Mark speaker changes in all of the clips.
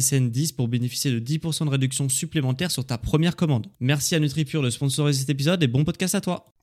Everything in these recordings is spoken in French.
Speaker 1: SSN 10 pour bénéficier de 10% de réduction supplémentaire sur ta première commande. Merci à NutriPure de sponsoriser cet épisode et bon podcast à toi.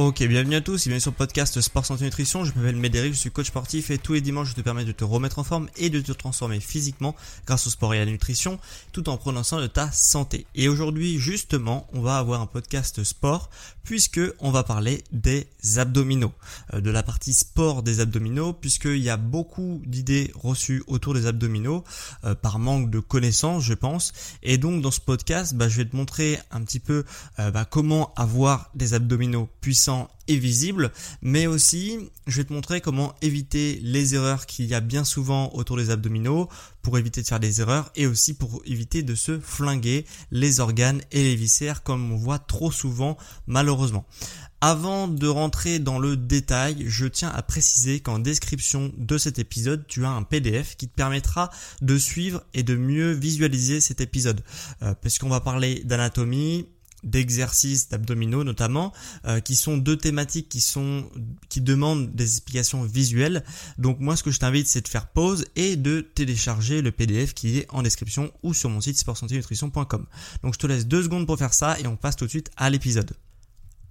Speaker 1: Ok, bienvenue à tous et bienvenue sur le podcast Sport Santé Nutrition. Je m'appelle Médéric, je suis coach sportif et tous les dimanches je te permets de te remettre en forme et de te transformer physiquement grâce au sport et à la nutrition tout en prenant soin de ta santé. Et aujourd'hui justement, on va avoir un podcast sport puisque on va parler des abdominaux, euh, de la partie sport des abdominaux puisqu'il y a beaucoup d'idées reçues autour des abdominaux euh, par manque de connaissances je pense. Et donc dans ce podcast, bah, je vais te montrer un petit peu euh, bah, comment avoir des abdominaux puissants et visible, mais aussi je vais te montrer comment éviter les erreurs qu'il y a bien souvent autour des abdominaux pour éviter de faire des erreurs et aussi pour éviter de se flinguer les organes et les viscères comme on voit trop souvent malheureusement. Avant de rentrer dans le détail, je tiens à préciser qu'en description de cet épisode, tu as un PDF qui te permettra de suivre et de mieux visualiser cet épisode. Euh, va parler d'anatomie, d'exercices d'abdominaux notamment euh, qui sont deux thématiques qui sont qui demandent des explications visuelles. Donc moi ce que je t'invite c'est de faire pause et de télécharger le PDF qui est en description ou sur mon site sportsanténutrition.com donc je te laisse deux secondes pour faire ça et on passe tout de suite à l'épisode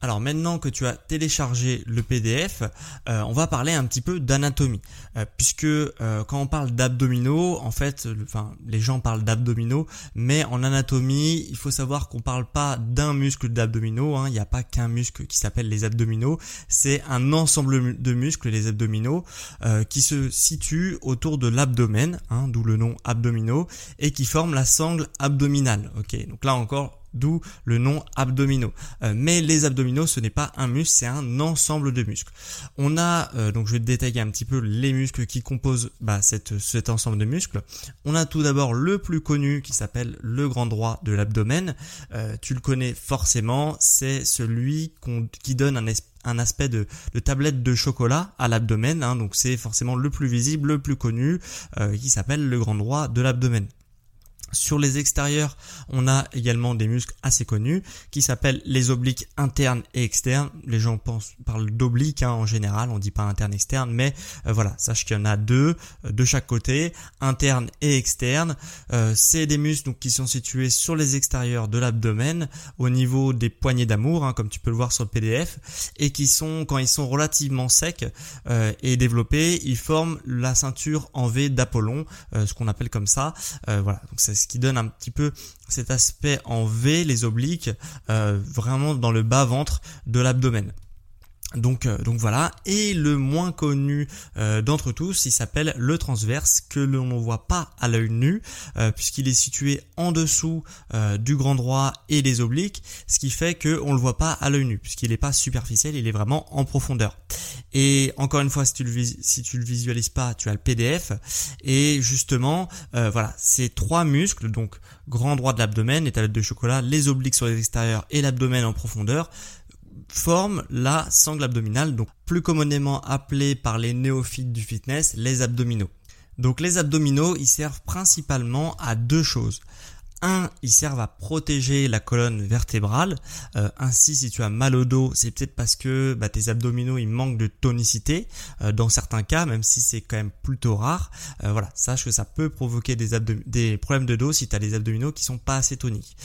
Speaker 1: alors maintenant que tu as téléchargé le PDF, euh, on va parler un petit peu d'anatomie, euh, puisque euh, quand on parle d'abdominaux, en fait, enfin les gens parlent d'abdominaux, mais en anatomie, il faut savoir qu'on parle pas d'un muscle d'abdominaux. Hein. il n'y a pas qu'un muscle qui s'appelle les abdominaux, c'est un ensemble de muscles, les abdominaux, qui se situent autour de l'abdomen, hein, d'où le nom abdominaux, et qui forment la sangle abdominale. Ok, donc là encore d'où le nom abdominaux. Euh, mais les abdominaux, ce n'est pas un muscle, c'est un ensemble de muscles. On a, euh, donc je vais détailler un petit peu les muscles qui composent bah, cet ensemble de muscles. On a tout d'abord le plus connu qui s'appelle le grand droit de l'abdomen. Euh, tu le connais forcément, c'est celui qui donne un, un aspect de, tablette de chocolat à l'abdomen, hein. donc c'est forcément le plus visible, le plus connu, qui s'appelle le grand droit de l'abdomen. Sur les extérieurs, on a également des muscles assez connus qui s'appellent les obliques internes et externes. Les gens pensent, parlent d'obliques hein, en général, on dit pas interne externe, mais euh, voilà, sache qu'il y en a deux euh, de chaque côté, interne et externe. Euh, c'est des muscles qui sont situés sur les extérieurs de l'abdomen, au niveau des poignées d'amour, hein, comme tu peux le voir sur le PDF, et qui sont quand ils sont relativement secs et développés, ils forment la ceinture en V d'Apollon, ce qu'on appelle comme ça. voilà, ce qui donne un petit peu cet aspect en V, les obliques, euh, vraiment dans le bas ventre de l'abdomen. Donc, euh, donc voilà, et le moins connu euh, d'entre tous, il s'appelle le transverse, que l'on ne voit pas à l'œil nu, puisqu'il est situé en dessous du grand droit et des obliques, ce qui fait qu'on le voit pas à l'œil nu, puisqu'il n'est pas superficiel, il est vraiment en profondeur. Et encore une fois, si tu le, le visualises pas, tu as le PDF. Et justement, euh, voilà, ces trois muscles, donc grand droit de l'abdomen, étalette de chocolat, les obliques sur les extérieurs et l'abdomen en profondeur, forment la sangle abdominale, donc plus communément appelée par les néophytes du fitness, les abdominaux. Donc les abdominaux, ils servent principalement à deux choses un, ils servent à protéger la colonne vertébrale. Euh, ainsi, si tu as mal au dos, c'est peut-être parce que bah, tes abdominaux ils manquent de tonicité. Euh, dans certains cas, même si c'est quand même plutôt rare, euh, voilà, sache que ça peut provoquer des, des problèmes de dos si tu as les abdominaux qui sont pas assez toniques.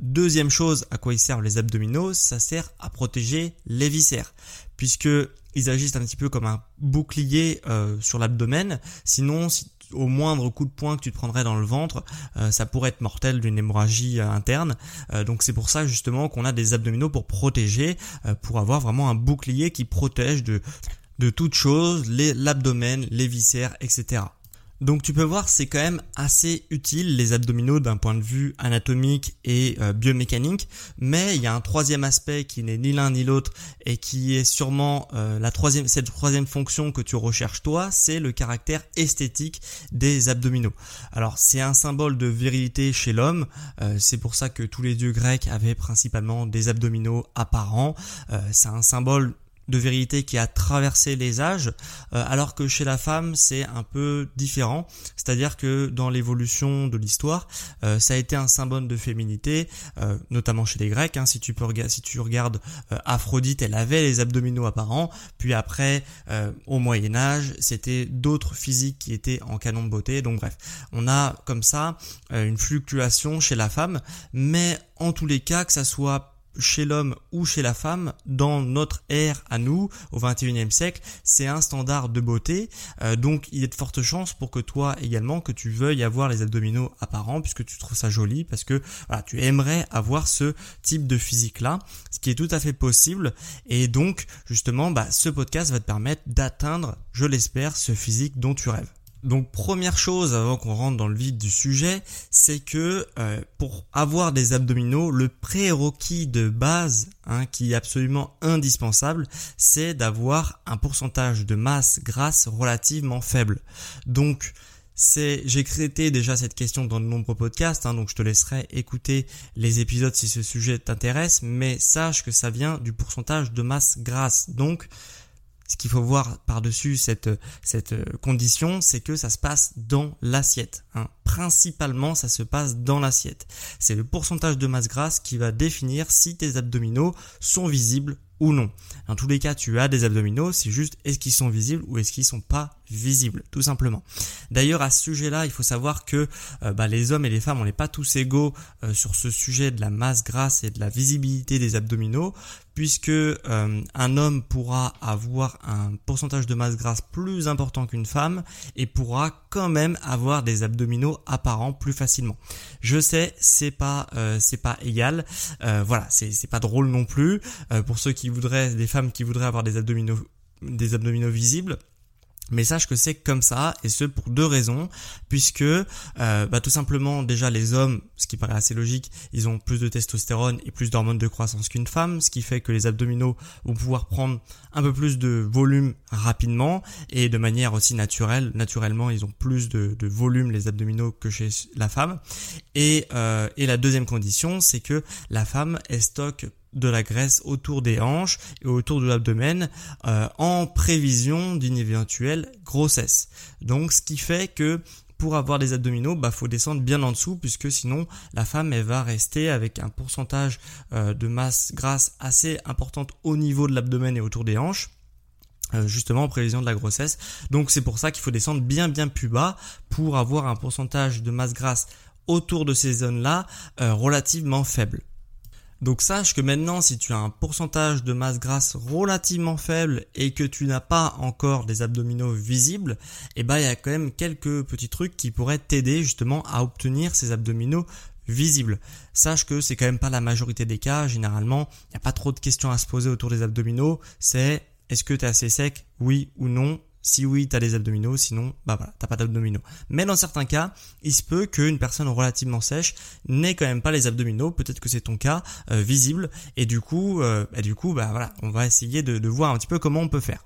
Speaker 1: deuxième chose, à quoi ils servent les abdominaux, ça sert à protéger les viscères, puisque ils agissent un petit peu comme un bouclier sur l'abdomen. Sinon, si au moindre coup de poing que tu te prendrais dans le ventre, euh, ça pourrait être mortel d'une hémorragie euh, interne. Euh, donc c'est pour ça justement qu'on a des abdominaux pour protéger, pour avoir vraiment un bouclier qui protège de, de toute chose, l'abdomen, les viscères, etc. Donc tu peux voir, c'est quand même assez utile les abdominaux d'un point de vue anatomique et euh, biomécanique, mais il y a un troisième aspect qui n'est ni l'un ni l'autre et qui est sûrement euh, la troisième, cette troisième fonction que tu recherches toi, c'est le caractère esthétique des abdominaux. Alors c'est un symbole de virilité chez l'homme, euh, c'est pour ça que tous les dieux grecs avaient principalement des abdominaux apparents. c'est un symbole de vérité qui a traversé les âges, euh, alors que chez la femme c'est un peu différent, c'est-à-dire que dans l'évolution de l'histoire, euh, ça a été un symbole de féminité, euh, notamment chez les Grecs. Hein, si tu peux si tu regardes Aphrodite, elle avait les abdominaux apparents, puis après au Moyen Âge, c'était d'autres physiques qui étaient en canon de beauté. Donc bref, on a comme ça une fluctuation chez la femme, mais en tous les cas que ça soit chez l'homme ou chez la femme, dans notre ère à nous, au 21e siècle, c'est un standard de beauté. Euh, donc il y a de fortes chances pour que toi également, que tu veuilles avoir les abdominaux apparents, puisque tu trouves ça joli, parce que voilà, tu aimerais avoir ce type de physique-là, ce qui est tout à fait possible. Et donc justement, bah, ce podcast va te permettre d'atteindre, je l'espère, ce physique dont tu rêves. Donc première chose avant qu'on rentre dans le vide du sujet, c'est que euh, pour avoir des abdominaux, le prérequis de base hein, qui est absolument indispensable, c'est d'avoir un pourcentage de masse grasse relativement faible. Donc c'est j'ai traité déjà cette question dans de nombreux podcasts, hein, donc je te laisserai écouter les épisodes si ce sujet t'intéresse, mais sache que ça vient du pourcentage de masse grasse. Donc ce qu'il faut voir par-dessus cette, cette condition, c'est que ça se passe dans l'assiette. Hein. Principalement, ça se passe dans l'assiette. C'est le pourcentage de masse grasse qui va définir si tes abdominaux sont visibles ou non. Dans tous les cas, tu as des abdominaux, c'est juste est-ce qu'ils sont visibles ou est-ce qu'ils sont pas visibles, tout simplement. D'ailleurs, à ce sujet-là, il faut savoir que euh, bah, les hommes et les femmes, on n'est pas tous égaux euh, sur ce sujet de la masse grasse et de la visibilité des abdominaux, puisque euh, un homme pourra avoir un pourcentage de masse grasse plus important qu'une femme et pourra quand même avoir des abdominaux apparents plus facilement. Je sais, c'est pas c'est pas égal, voilà, c'est c'est pas drôle non plus pour ceux qui voudraient, des femmes qui voudraient avoir des abdominaux des abdominaux visibles mais sache que c'est comme ça, et ce pour deux raisons, puisque euh, bah, tout simplement déjà les hommes, ce qui paraît assez logique, ils ont plus de testostérone et plus d'hormones de croissance qu'une femme, ce qui fait que les abdominaux vont pouvoir prendre un peu plus de volume rapidement et de manière aussi naturelle. Naturellement, ils ont plus de, volume les abdominaux que chez la femme. Et, euh, et la deuxième condition, c'est que la femme elle stocke de la graisse autour des hanches et autour de l'abdomen euh, en prévision d'une éventuelle grossesse. Donc ce qui fait que pour avoir des abdominaux, bah faut descendre bien en dessous puisque sinon la femme elle va rester avec un pourcentage euh, de masse grasse assez importante au niveau de l'abdomen et autour des hanches euh, justement en prévision de la grossesse. Donc c'est pour ça qu'il faut descendre bien bien plus bas pour avoir un pourcentage de masse grasse autour de ces zones-là relativement faible. Donc sache que maintenant si tu as un pourcentage de masse grasse relativement faible et que tu n'as pas encore des abdominaux visibles, eh ben il y a quand même quelques petits trucs qui pourraient t'aider justement à obtenir ces abdominaux visibles. Sache que c'est quand même pas la majorité des cas, généralement, il n'y a pas trop de questions à se poser autour des abdominaux, c'est est-ce que tu es assez sec, oui ou non, si oui, tu as des abdominaux, sinon, bah voilà, t'as pas d'abdominaux. Mais dans certains cas, il se peut qu'une personne relativement sèche n'ait quand même pas les abdominaux. Peut-être que c'est ton cas euh, visible. Et du coup, euh, du coup, bah voilà, on va essayer de, voir un petit peu comment on peut faire.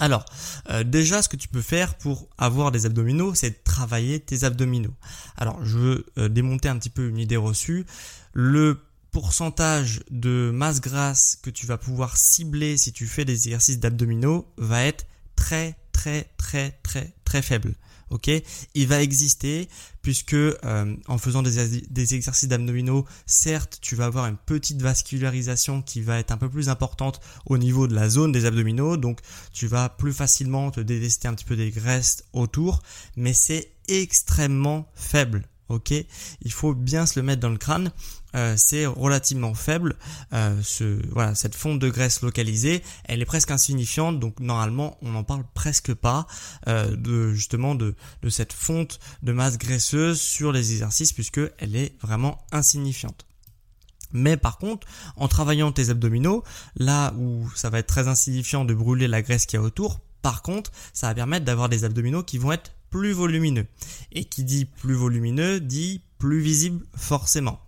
Speaker 1: Alors, euh, déjà, ce que tu peux faire pour avoir des abdominaux, c'est de travailler tes abdominaux. Alors, je veux démonter un petit peu une idée reçue. Le pourcentage de masse grasse que tu vas pouvoir cibler si tu fais des exercices d'abdominaux va être très très très très très faible. ok? Il va exister puisque euh, en faisant des, exercices d'abdominaux, certes, tu vas avoir une petite vascularisation qui va être un peu plus importante au niveau de la zone des abdominaux, donc tu vas plus facilement te délester un petit peu des graisses autour, mais c'est extrêmement faible ok Il faut bien se le mettre dans le crâne. Euh, c'est relativement faible. Euh, voilà, cette fonte de graisse localisée, elle est presque insignifiante, donc normalement on n'en parle presque pas euh, de justement de, cette fonte de masse graisseuse sur les exercices puisque elle est vraiment insignifiante. Mais par contre, en travaillant tes abdominaux, là où ça va être très insignifiant de brûler la graisse qui y a autour, par contre, ça va permettre d'avoir des abdominaux qui vont être plus volumineux. Et qui dit plus volumineux dit plus visible forcément.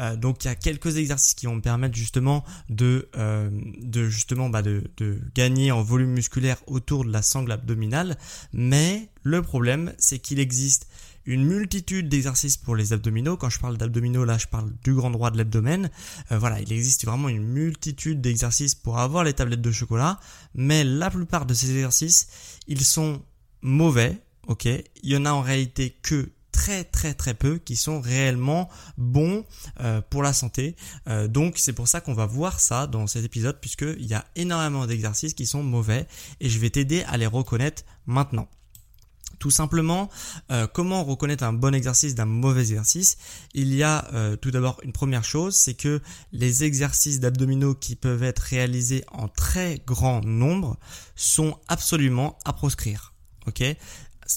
Speaker 1: Euh, donc il y a quelques exercices qui vont me permettre justement de, euh, de justement bah de, de, gagner en volume musculaire autour de la sangle abdominale. Mais le problème c'est qu'il existe une multitude d'exercices pour les abdominaux. Quand je parle d'abdominaux, là, je parle du grand droit de l'abdomen. Euh, voilà, il existe vraiment une multitude d'exercices pour avoir les tablettes de chocolat, mais la plupart de ces exercices, ils sont mauvais ok Il y en a en réalité que très très très peu qui sont réellement bons euh, pour la santé. Euh, donc c'est pour ça qu'on va voir ça dans cet épisode puisqu'il y a énormément d'exercices qui sont mauvais et je vais t'aider à les reconnaître maintenant. Tout simplement, euh, comment reconnaître un bon exercice d'un mauvais exercice? Il y a tout d'abord une première chose, c'est que les exercices d'abdominaux qui peuvent être réalisés en très grand nombre sont absolument à proscrire. Ok?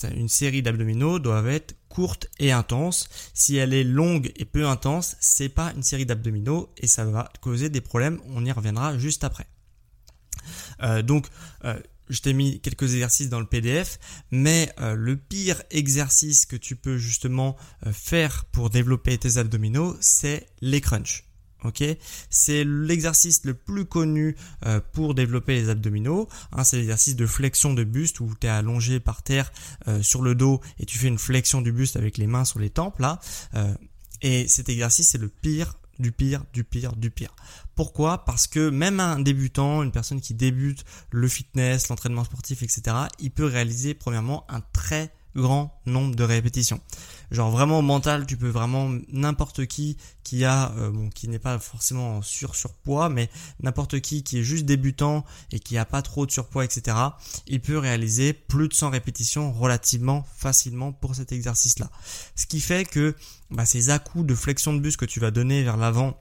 Speaker 1: Une série d'abdominaux doivent être courte et intense. Si elle est longue et peu intense, c'est pas une série d'abdominaux et ça va causer des problèmes. On y reviendra juste après. Euh, donc, euh, je t'ai mis quelques exercices dans le PDF, mais euh, le pire exercice que tu peux justement faire pour développer tes abdominaux, c'est les crunchs ok? C'est l'exercice le plus connu euh, pour développer les abdominaux. Hein, c'est l'exercice de flexion de buste où tu es allongé par terre euh, sur le dos et tu fais une flexion du buste avec les mains sur les tempes là. Euh, et cet exercice c'est le pire du pire, du pire, du pire. Pourquoi? Parce que même un débutant, une personne qui débute le fitness, l'entraînement sportif, etc., il peut réaliser premièrement un très grand nombre de répétitions. Genre vraiment mental, tu peux vraiment n'importe qui qui a euh, bon qui n'est pas forcément sur surpoids, mais n'importe qui qui est juste débutant et qui a pas trop de surpoids, etc. Il peut réaliser plus de 100 répétitions relativement facilement pour cet exercice-là. Ce qui fait que bah, ces à-coups de flexion de buste que tu vas donner vers l'avant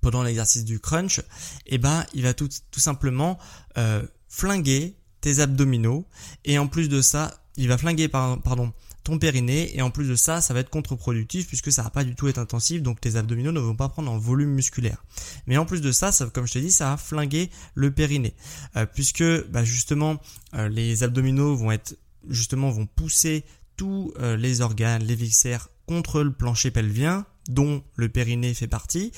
Speaker 1: pendant l'exercice du crunch, eh ben il va tout, tout simplement euh, flinguer tes abdominaux et en plus de ça il va flinguer pardon, périnée et en plus de ça, ça va être contre-productif puisque ça va pas du tout être intensif donc tes abdominaux ne vont pas prendre en volume musculaire. Mais en plus de ça, ça comme je te dis, ça va flinguer le périnée euh, puisque bah, justement euh, les abdominaux vont être justement vont pousser tous euh, les organes, les viscères contre le plancher pelvien dont le périnée fait partie,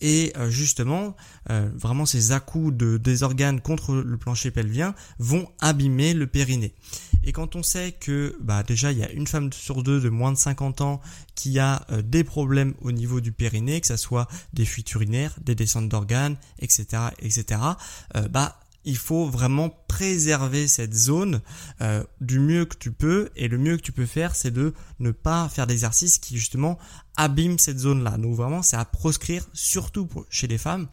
Speaker 1: et justement, vraiment ces à-coups de, des organes contre le plancher pelvien vont abîmer le périnée. Et quand on sait que bah, déjà il y a une femme sur deux de moins de 50 ans qui a euh, des problèmes au niveau du périnée, que ce soit des fuites urinaires, des descentes d'organes, etc., etc., bah il faut vraiment préserver cette zone euh, du mieux que tu peux et le mieux que tu peux faire c'est de ne pas faire d'exercices qui justement abîment cette zone là donc vraiment c'est à proscrire surtout chez les femmes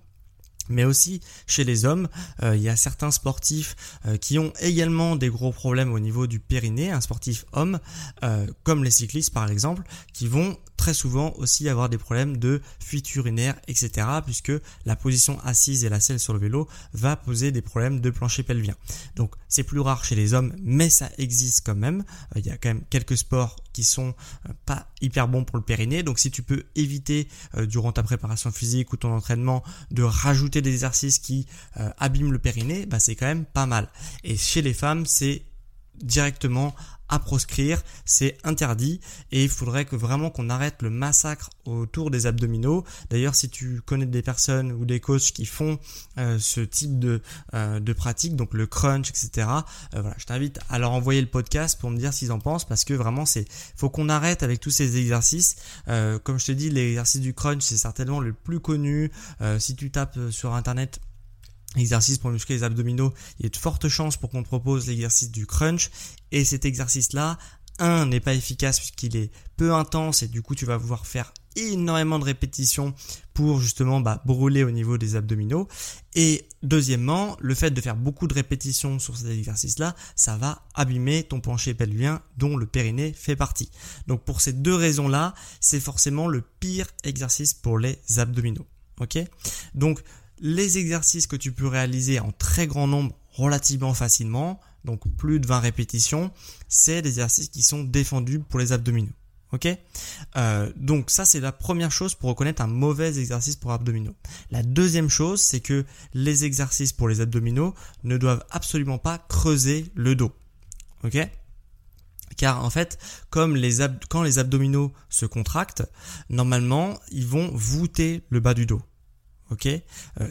Speaker 1: mais aussi chez les hommes, euh, il y a certains sportifs euh, qui ont également des gros problèmes au niveau du périnée, un sportif homme, euh, comme les cyclistes par exemple, qui vont très souvent aussi avoir des problèmes de fuite urinaire, etc. puisque la position assise et la selle sur le vélo va poser des problèmes de plancher pelvien. Donc c'est plus rare chez les hommes, mais ça existe quand même. il y a quand même quelques sports qui sont pas hyper bons pour le périnée. Donc si tu peux éviter durant ta préparation physique ou ton entraînement de rajouter des exercices qui euh, abîment le périnée, bah c'est quand même pas mal. Et chez les femmes, c'est directement à proscrire, c'est interdit et il faudrait que vraiment qu'on arrête le massacre autour des abdominaux. D'ailleurs, si tu connais des personnes ou des coachs qui font euh, ce type de, euh, de pratique, donc le crunch, etc., voilà, je t'invite à leur envoyer le podcast pour me dire s'ils en pensent parce que vraiment, c'est faut qu'on arrête avec tous ces exercices. comme je te dis, l'exercice du crunch, c'est certainement le plus connu. si tu tapes sur internet exercice pour muscler les abdominaux, il y a de fortes chances pour qu'on propose l'exercice du crunch et cet exercice-là un n'est pas efficace puisqu'il est peu intense et du coup tu vas pouvoir faire énormément de répétitions pour justement bah, brûler au niveau des abdominaux. Et deuxièmement, le fait de faire beaucoup de répétitions sur ces exercices-là, ça va abîmer ton plancher pelvien dont le périnée fait partie. Donc pour ces deux raisons-là, c'est forcément le pire exercice pour les abdominaux. Ok? Donc les exercices que tu peux réaliser en très grand nombre relativement facilement, donc plus de 20 répétitions, c'est des exercices qui sont défendus pour les abdominaux. Ok? Euh, Donc ça c'est la première chose pour reconnaître un mauvais exercice pour abdominaux. La deuxième chose c'est que les exercices pour les abdominaux ne doivent absolument pas creuser le dos. Ok? Car en fait, comme les quand les abdominaux se contractent, normalement, ils vont voûter le bas du dos. Ok, euh,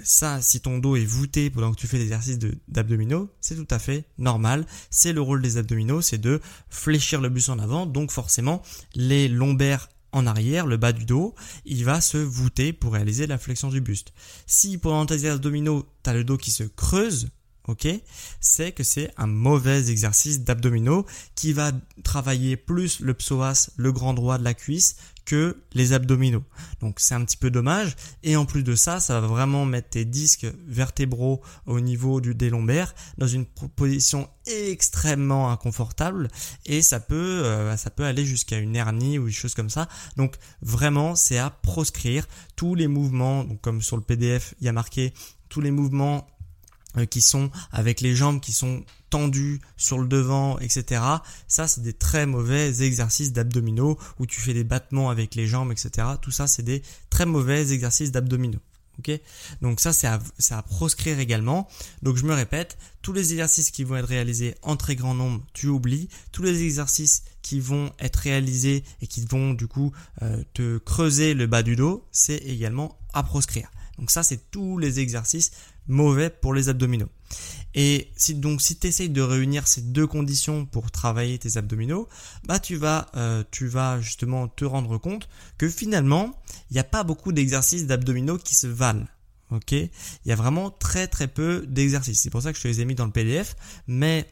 Speaker 1: ça, si ton dos est voûté pendant que tu fais des exercices d'abdominaux, c'est tout à fait normal. C'est le rôle des abdominaux, c'est de fléchir le buste en avant, donc forcément les lombaires en arrière, le bas du dos, il va se voûter pour réaliser la flexion du buste. Si pendant tes abdominaux, tu as le dos qui se creuse, ok, c'est que c'est un mauvais exercice d'abdominaux qui va travailler plus le psoas, le grand droit de la cuisse, que les abdominaux. Donc c'est un petit peu dommage. Et en plus de ça, ça va vraiment mettre tes disques vertébraux au niveau du, des dans une position extrêmement inconfortable et ça peut, euh, ça peut aller jusqu'à une hernie ou des choses comme ça. Donc vraiment, c'est à proscrire tous les mouvements. Donc comme sur le PDF, il y a marqué tous les mouvements qui sont avec les jambes qui sont tendues sur le devant, etc. Ça, c'est des très mauvais exercices d'abdominaux où tu fais des battements avec les jambes, etc. Tout ça, c'est des très mauvais exercices d'abdominaux. Ok? Donc ça, c'est à, à, proscrire également. Donc je me répète, tous les exercices qui vont être réalisés en très grand nombre, tu oublies. Tous les exercices qui vont être réalisés et qui vont du coup euh, te creuser le bas du dos, c'est également à proscrire. Donc ça, c'est tous les exercices mauvais pour les abdominaux. Et si donc si tu essayes de réunir ces deux conditions pour travailler tes abdominaux, bah tu vas euh, tu vas justement te rendre compte que finalement, il n'y a pas beaucoup d'exercices d'abdominaux qui se valent. OK? Il y a vraiment très très peu d'exercices. C'est pour ça que je te les ai mis dans le PDF, mais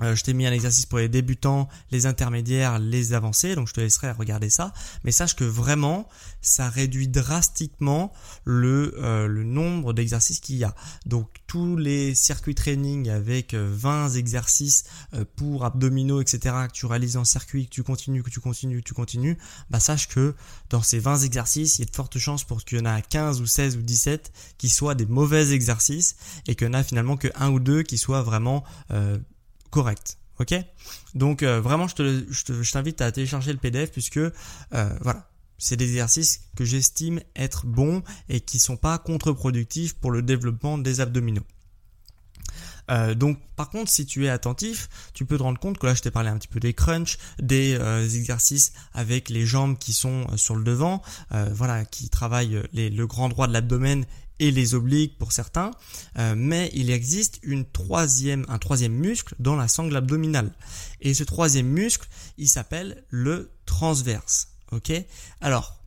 Speaker 1: je t'ai mis un exercice pour les débutants, les intermédiaires, les avancés, donc je te laisserai regarder ça. Mais sache que vraiment, ça réduit drastiquement le, euh, le nombre d'exercices qu'il y a. Donc tous les circuits training avec 20 euh, exercices pour abdominaux, etc., que tu réalises en circuit, que tu continues, que tu continues, que tu continues, bah sache que dans ces 20 exercices, il y a de fortes chances pour qu'il y en a 15 ou 16 ou 17 qui soient des mauvais exercices et qu'il y en a finalement que un ou deux qui soient vraiment correct. Ok? Donc euh, vraiment, je t'invite à télécharger le PDF puisque euh, voilà, c'est des exercices que j'estime être bons et qui sont pas contre-productifs pour le développement des abdominaux. Euh, donc par contre si tu es attentif, tu peux te rendre compte que là je t'ai parlé un petit peu des crunchs, des exercices avec les jambes qui sont sur le devant, voilà, qui travaillent le grand droit de l'abdomen et les obliques pour certains, euh, mais il existe une troisième, un troisième muscle dans la sangle abdominale. Et ce troisième muscle, il s'appelle le transverse. Ok? Alors,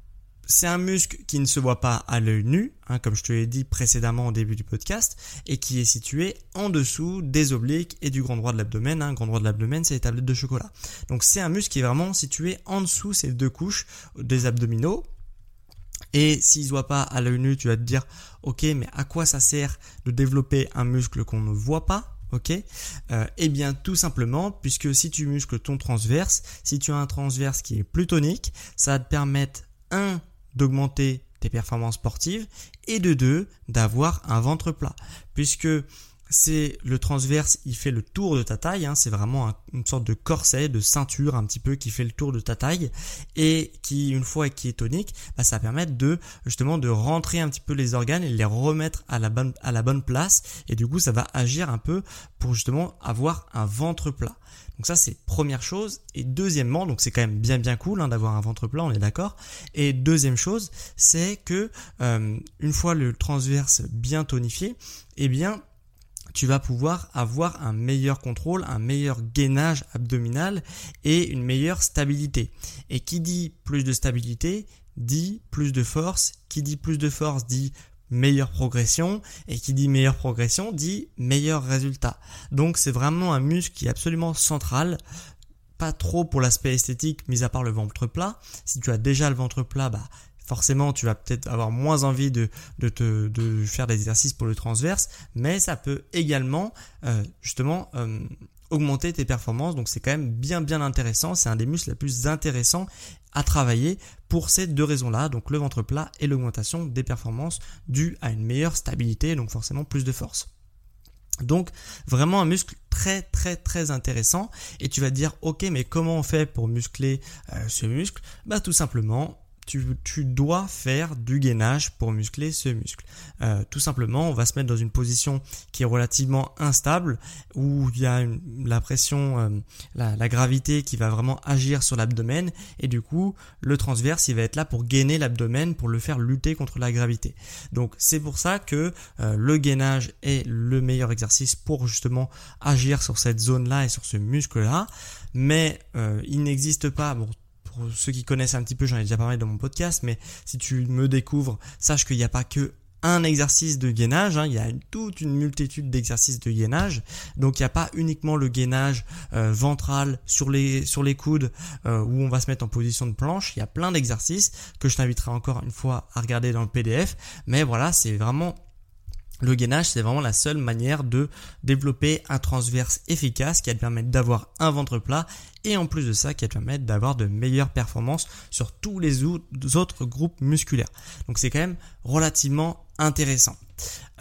Speaker 1: c'est un muscle qui ne se voit pas à l'œil nu, hein, comme je te l'ai dit précédemment au début du podcast, et qui est situé en dessous des obliques et du grand droit de l'abdomen. Hein. Grand droit de l'abdomen, c'est les tablettes de chocolat. Donc c'est un muscle qui est vraiment situé en dessous ces deux couches des abdominaux, et s'il se voit pas à l'œil nu, tu vas te dire, ok, mais à quoi ça sert de développer un muscle qu'on ne voit pas Ok? Euh, Eh bien, tout simplement, puisque si tu muscles ton transverse, si tu as un transverse qui est plus tonique, ça va te permettre, un, d'augmenter tes performances sportives, et de deux, d'avoir un ventre plat. Puisque c'est le transverse, il fait le tour de ta taille, hein, c'est vraiment une sorte de corset, de ceinture un petit peu qui fait le tour de ta taille et qui, une fois qui est tonique, bah, ça va permettre de justement de rentrer un petit peu les organes et les remettre à la bonne à la bonne place et du coup ça va agir un peu pour justement avoir un ventre plat. Donc ça c'est première chose. Et deuxièmement donc c'est quand même bien bien cool hein, d'avoir un ventre plat on est d'accord. Et deuxième chose c'est que euh, une fois le transverse bien tonifié eh bien tu vas pouvoir avoir un meilleur contrôle, un meilleur gainage abdominal et une meilleure stabilité. Et qui dit plus de stabilité dit plus de force, qui dit plus de force dit meilleure progression et qui dit meilleure progression dit meilleur résultat. Donc c'est vraiment un muscle qui est absolument central pas trop pour l'aspect esthétique, mis à part le ventre plat. Si tu as déjà le ventre plat, bah forcément tu vas peut-être avoir moins envie de, de, te, de faire des exercices pour le transverse, mais ça peut également euh, justement euh, augmenter tes performances. Donc c'est quand même bien bien intéressant. C'est un des muscles les plus intéressants à travailler pour ces deux raisons-là, donc le ventre plat et l'augmentation des performances dues à une meilleure stabilité, donc forcément plus de force. Donc vraiment un muscle très très très intéressant et tu vas te dire ok mais comment on fait pour muscler euh, ce muscle? Bah tout simplement tu, dois faire du gainage pour muscler ce muscle. Euh, tout simplement, on va se mettre dans une position qui est relativement instable, où il y a la pression, euh, la, gravité qui va vraiment agir sur l'abdomen, et du coup, le transverse, il va être là pour gainer l'abdomen, pour le faire lutter contre la gravité. Donc c'est pour ça que euh, le gainage est le meilleur exercice pour justement agir sur cette zone-là et sur ce muscle-là. Mais il n'existe pas, pour ceux qui connaissent un petit peu, j'en ai déjà parlé dans mon podcast, mais si tu me découvres, sache qu'il n'y a pas que un exercice de gainage, hein, il y a toute une multitude d'exercices de gainage. Donc il n'y a pas uniquement le gainage euh, ventral sur les coudes euh, où on va se mettre en position de planche. Il y a plein d'exercices que je t'inviterai encore une fois à regarder dans le PDF. Mais voilà, c'est vraiment le gainage, c'est vraiment la seule manière de développer un transverse efficace qui va te permettre d'avoir un ventre plat et en plus de ça qui va te permettre d'avoir de meilleures performances sur tous les autres groupes musculaires. Donc c'est quand même relativement intéressant.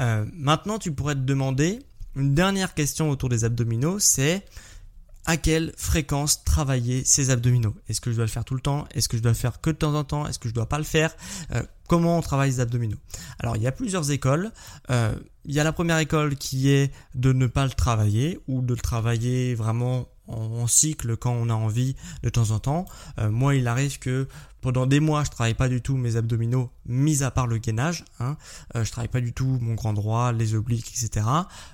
Speaker 1: Euh, maintenant, tu pourrais te demander une dernière question autour des abdominaux, c'est à quelle fréquence travailler ces abdominaux? Est-ce que je dois le faire tout le temps? Est-ce que je dois le faire que de temps en temps? Est-ce que je dois pas le faire? Euh, Comment on travaille les abdominaux? Alors il y a plusieurs écoles. Euh, il y a la première école qui est de ne pas le travailler ou de le travailler vraiment en, cycle quand on a envie de temps en temps. Euh, moi, il arrive que pendant des mois, je travaille pas du tout mes abdominaux, mis à part le gainage. Hein. Euh, je travaille pas du tout mon grand droit, les obliques, etc.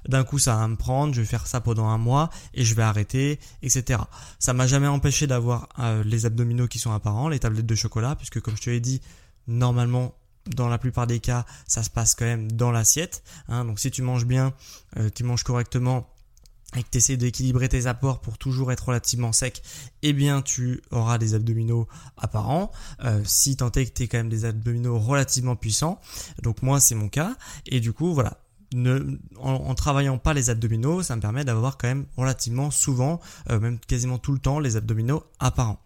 Speaker 1: D'un coup, ça va me prendre. Je vais faire ça pendant un mois et je vais arrêter, etc. Ça m'a jamais empêché d'avoir euh, les abdominaux qui sont apparents, les tablettes de chocolat, puisque comme je te l'ai dit, normalement dans la plupart des cas, ça se passe quand même dans l'assiette. Hein. Donc si tu manges bien, euh, tu manges correctement, et que tu essaies d'équilibrer tes apports pour toujours être relativement sec, eh bien tu auras des abdominaux apparents. Euh, si tant est que tu quand même des abdominaux relativement puissants, donc moi c'est mon cas, et du coup voilà, ne, en, travaillant pas les abdominaux, ça me permet d'avoir quand même relativement souvent, euh, même quasiment tout le temps, les abdominaux apparents.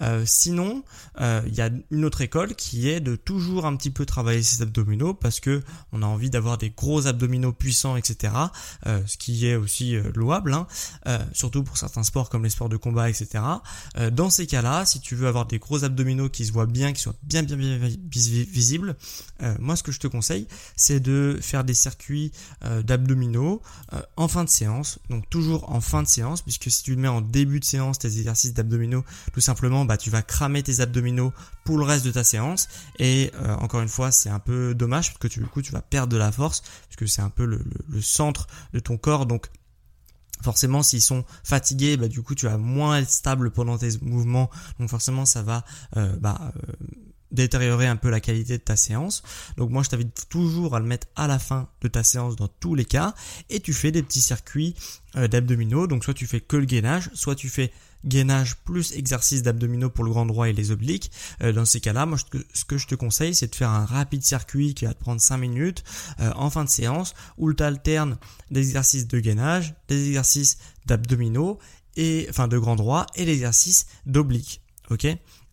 Speaker 1: Euh, sinon, euh, il y a une autre école qui est de toujours un petit peu travailler ses abdominaux parce que on a envie d'avoir des gros abdominaux puissants, etc. ce qui est aussi louable, hein, surtout pour certains sports comme les sports de combat, etc. dans ces cas-là, si tu veux avoir des gros abdominaux qui se voient bien, qui soient bien bien bien visibles, moi ce que je te conseille, c'est de faire des circuits euh, d'abdominaux euh, en fin de séance. Donc toujours en fin de séance, puisque si tu le mets en début de séance, tes exercices d'abdominaux, tout simplement, bah, tu vas cramer tes abdominaux pour le reste de ta séance. Et euh, encore une fois, c'est un peu dommage, parce que tu, du coup, tu vas perdre de la force, puisque c'est un peu le, centre de ton corps. Donc forcément s'ils sont fatigués bah du coup tu vas moins être stable pendant tes mouvements donc forcément ça va bah, détériorer un peu la qualité de ta séance. Donc moi je t'invite toujours à le mettre à la fin de ta séance dans tous les cas et tu fais des petits circuits euh, d'abdominaux. Donc soit tu fais que le gainage, soit tu fais gainage plus exercice d'abdominaux pour le grand droit et les obliques. Euh, dans ces cas-là, moi ce que je te conseille c'est de faire un rapide circuit qui va te prendre 5 minutes euh, en fin de séance où tu alternes des de gainage, des exercices d'abdominaux et enfin de grand droit et l'exercice d'oblique. OK?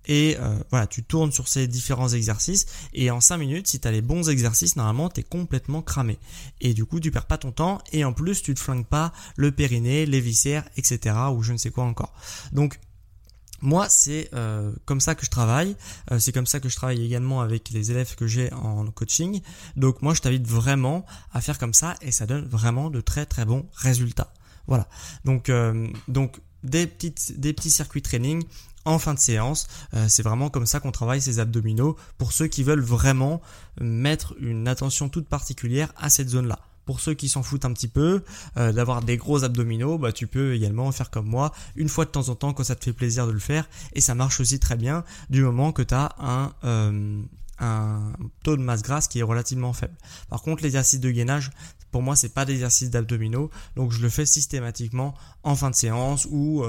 Speaker 1: Et euh, voilà, tu tournes sur ces différents exercices et en 5 minutes, si tu as les bons exercices, normalement, tu es complètement cramé. Et du coup, tu perds pas ton temps et en plus, tu te flingues pas le périnée, les viscères, etc. ou je ne sais quoi encore. Donc, moi, c'est euh, comme ça que je travaille. Euh, c'est comme ça que je travaille également avec les élèves que j'ai en coaching. Donc moi, je t'invite vraiment à faire comme ça et ça donne vraiment de très très bons résultats. Voilà. Donc donc des petites des petits circuits training en fin de séance. Euh, c'est vraiment comme ça qu'on travaille ces abdominaux pour ceux qui veulent vraiment mettre une attention toute particulière à cette zone-là. Pour ceux qui s'en foutent un petit peu euh, d'avoir des gros abdominaux, bah tu peux également faire comme moi une fois de temps en temps quand ça te fait plaisir de le faire et ça marche aussi très bien du moment que tu as un euh, un taux de masse grasse qui est relativement faible. Par contre, l'exercice de gainage, pour moi, c'est pas d'exercice d'abdominaux, donc je le fais systématiquement en fin de séance ou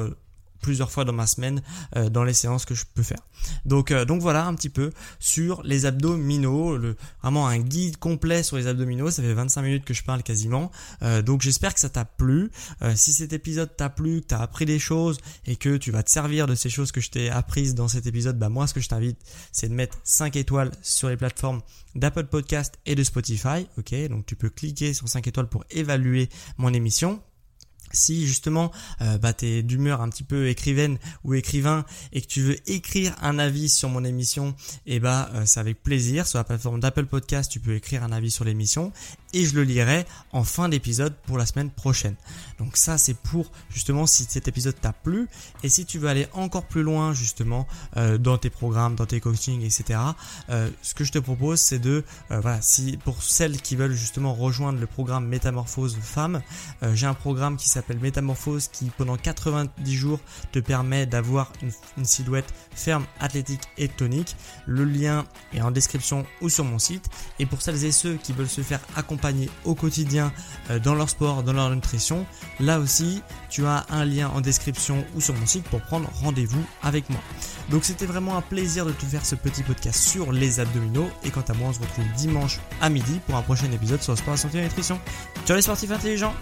Speaker 1: plusieurs fois dans ma semaine euh, dans les séances que je peux faire. Donc, euh, donc voilà un petit peu sur les abdominaux, le, vraiment un guide complet sur les abdominaux. Ça fait 25 minutes que je parle quasiment. Euh, donc j'espère que ça t'a plu. si cet épisode t'a plu, que t'as appris des choses et que tu vas te servir de ces choses que je t'ai apprises dans cet épisode, bah moi ce que je t'invite c'est de mettre 5 étoiles sur les plateformes d'Apple Podcast et de Spotify. Ok, donc tu peux cliquer sur 5 étoiles pour évaluer mon émission si justement euh, bah, tu es d'humeur un petit peu écrivaine ou écrivain et que tu veux écrire un avis sur mon émission, et eh bah euh, c'est avec plaisir. Sur la plateforme d'Apple Podcast, tu peux écrire un avis sur l'émission et je le lirai en fin d'épisode pour la semaine prochaine. Donc ça c'est pour justement si cet épisode t'a plu et si tu veux aller encore plus loin justement euh, dans tes programmes, dans tes coachings, etc. Euh, ce que je te propose c'est de euh, voilà si pour celles qui veulent justement rejoindre le programme Métamorphose Femme, j'ai un programme qui s'appelle Métamorphose qui pendant 90 jours te permet d'avoir une, une silhouette ferme, athlétique et tonique. Le lien est en description ou sur mon site et pour celles et ceux qui veulent se faire accompagner au quotidien euh, dans leur sport, dans leur nutrition, là aussi, tu as un lien en description ou sur mon site pour prendre rendez-vous avec moi. Donc c'était vraiment un plaisir de te faire ce petit podcast sur les abdominaux et quant à moi, on se retrouve dimanche à midi pour un prochain épisode sur le sport, la santé et la nutrition. Ciao les sportifs intelligents